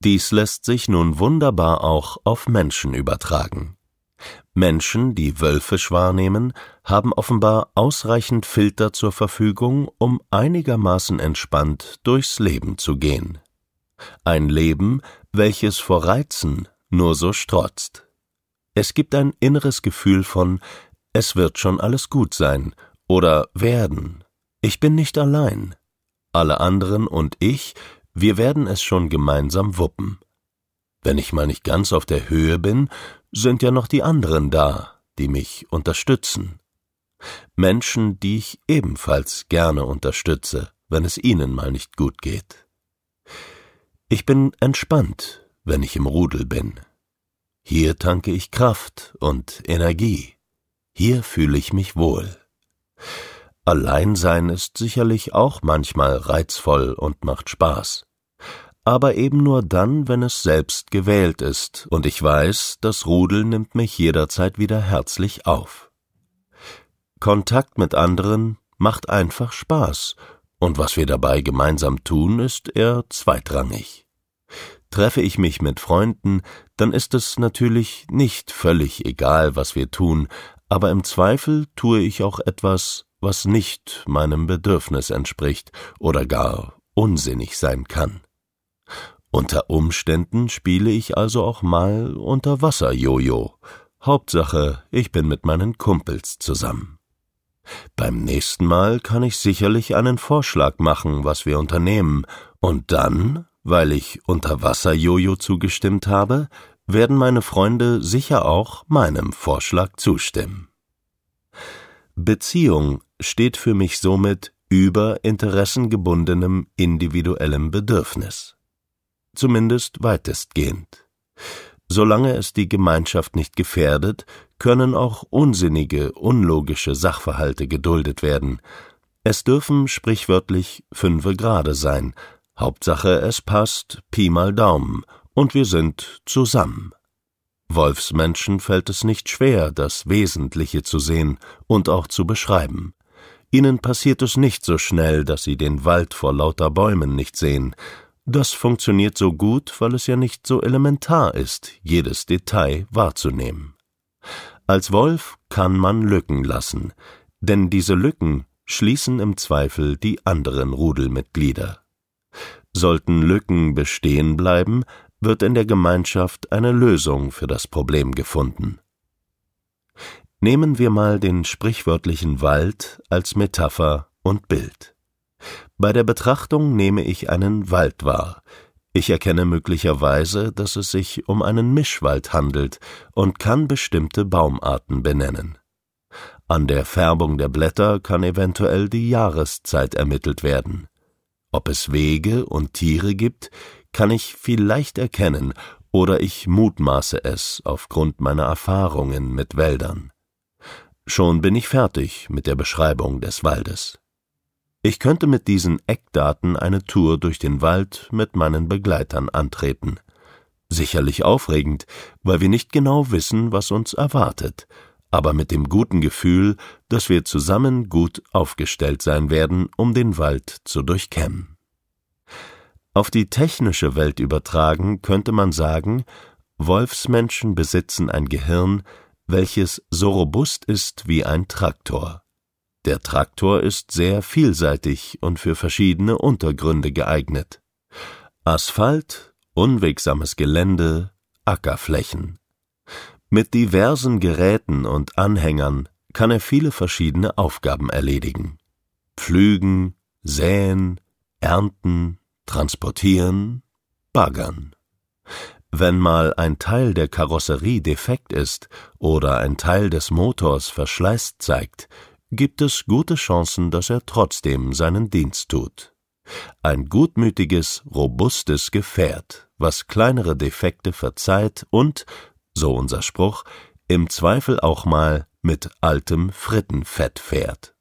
Dies lässt sich nun wunderbar auch auf Menschen übertragen. Menschen, die wölfisch wahrnehmen, haben offenbar ausreichend Filter zur Verfügung, um einigermaßen entspannt durchs Leben zu gehen. Ein Leben, welches vor Reizen nur so strotzt. Es gibt ein inneres Gefühl von es wird schon alles gut sein oder werden. Ich bin nicht allein. Alle anderen und ich, wir werden es schon gemeinsam wuppen. Wenn ich mal nicht ganz auf der Höhe bin, sind ja noch die anderen da, die mich unterstützen. Menschen, die ich ebenfalls gerne unterstütze, wenn es ihnen mal nicht gut geht. Ich bin entspannt, wenn ich im Rudel bin. Hier tanke ich Kraft und Energie. Hier fühle ich mich wohl. Alleinsein ist sicherlich auch manchmal reizvoll und macht Spaß. Aber eben nur dann, wenn es selbst gewählt ist, und ich weiß, das Rudel nimmt mich jederzeit wieder herzlich auf. Kontakt mit anderen macht einfach Spaß, und was wir dabei gemeinsam tun, ist eher zweitrangig. Treffe ich mich mit Freunden, dann ist es natürlich nicht völlig egal, was wir tun, aber im Zweifel tue ich auch etwas, was nicht meinem Bedürfnis entspricht oder gar unsinnig sein kann. Unter Umständen spiele ich also auch mal unter Wasser Jojo. Hauptsache, ich bin mit meinen Kumpels zusammen. Beim nächsten Mal kann ich sicherlich einen Vorschlag machen, was wir unternehmen, und dann, weil ich unter Wasser Jojo zugestimmt habe, werden meine Freunde sicher auch meinem Vorschlag zustimmen. Beziehung steht für mich somit über interessengebundenem individuellem Bedürfnis. Zumindest weitestgehend. Solange es die Gemeinschaft nicht gefährdet, können auch unsinnige, unlogische Sachverhalte geduldet werden. Es dürfen sprichwörtlich fünfe Grade sein. Hauptsache es passt Pi mal Daumen und wir sind zusammen. Wolfsmenschen fällt es nicht schwer, das Wesentliche zu sehen und auch zu beschreiben. Ihnen passiert es nicht so schnell, dass sie den Wald vor lauter Bäumen nicht sehen. Das funktioniert so gut, weil es ja nicht so elementar ist, jedes Detail wahrzunehmen. Als Wolf kann man Lücken lassen, denn diese Lücken schließen im Zweifel die anderen Rudelmitglieder. Sollten Lücken bestehen bleiben, wird in der Gemeinschaft eine Lösung für das Problem gefunden. Nehmen wir mal den sprichwörtlichen Wald als Metapher und Bild. Bei der Betrachtung nehme ich einen Wald wahr. Ich erkenne möglicherweise, dass es sich um einen Mischwald handelt und kann bestimmte Baumarten benennen. An der Färbung der Blätter kann eventuell die Jahreszeit ermittelt werden. Ob es Wege und Tiere gibt, kann ich vielleicht erkennen, oder ich mutmaße es aufgrund meiner Erfahrungen mit Wäldern. Schon bin ich fertig mit der Beschreibung des Waldes. Ich könnte mit diesen Eckdaten eine Tour durch den Wald mit meinen Begleitern antreten. Sicherlich aufregend, weil wir nicht genau wissen, was uns erwartet, aber mit dem guten Gefühl, dass wir zusammen gut aufgestellt sein werden, um den Wald zu durchkämmen. Auf die technische Welt übertragen könnte man sagen, Wolfsmenschen besitzen ein Gehirn, welches so robust ist wie ein Traktor. Der Traktor ist sehr vielseitig und für verschiedene Untergründe geeignet. Asphalt, unwegsames Gelände, Ackerflächen. Mit diversen Geräten und Anhängern kann er viele verschiedene Aufgaben erledigen. Pflügen, säen, ernten, transportieren, baggern. Wenn mal ein Teil der Karosserie defekt ist oder ein Teil des Motors Verschleiß zeigt, gibt es gute Chancen, dass er trotzdem seinen Dienst tut. Ein gutmütiges, robustes Gefährt, was kleinere Defekte verzeiht und, so unser Spruch, im Zweifel auch mal mit altem Frittenfett fährt.